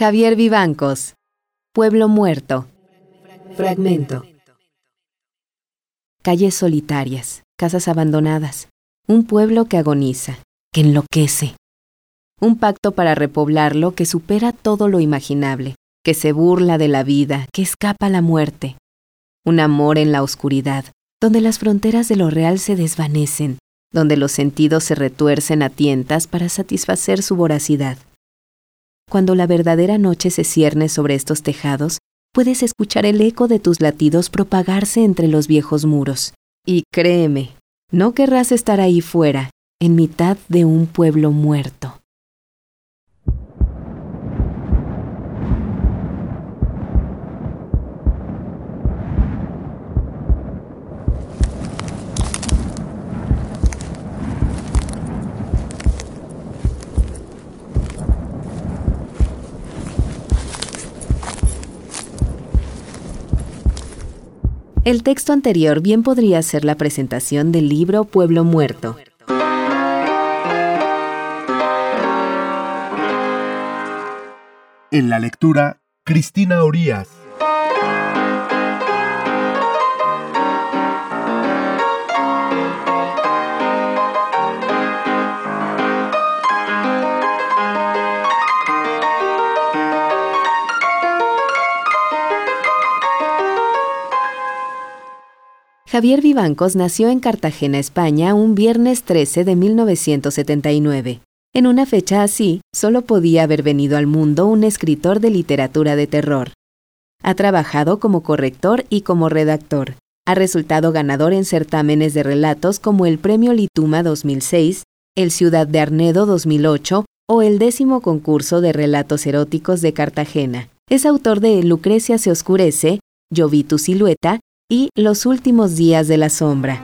Javier Vivancos. Pueblo muerto. Fragmento. Calles solitarias, casas abandonadas, un pueblo que agoniza, que enloquece. Un pacto para repoblarlo que supera todo lo imaginable, que se burla de la vida, que escapa a la muerte. Un amor en la oscuridad, donde las fronteras de lo real se desvanecen, donde los sentidos se retuercen a tientas para satisfacer su voracidad. Cuando la verdadera noche se cierne sobre estos tejados, puedes escuchar el eco de tus latidos propagarse entre los viejos muros. Y créeme, no querrás estar ahí fuera, en mitad de un pueblo muerto. El texto anterior bien podría ser la presentación del libro Pueblo Muerto. En la lectura, Cristina Orías. Javier Vivancos nació en Cartagena, España, un viernes 13 de 1979. En una fecha así, solo podía haber venido al mundo un escritor de literatura de terror. Ha trabajado como corrector y como redactor. Ha resultado ganador en certámenes de relatos como el Premio Lituma 2006, el Ciudad de Arnedo 2008 o el décimo concurso de relatos eróticos de Cartagena. Es autor de Lucrecia se oscurece, Yo vi tu silueta y Los últimos días de la sombra.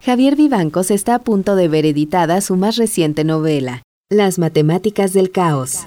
Javier Vivancos está a punto de ver editada su más reciente novela, Las matemáticas del caos.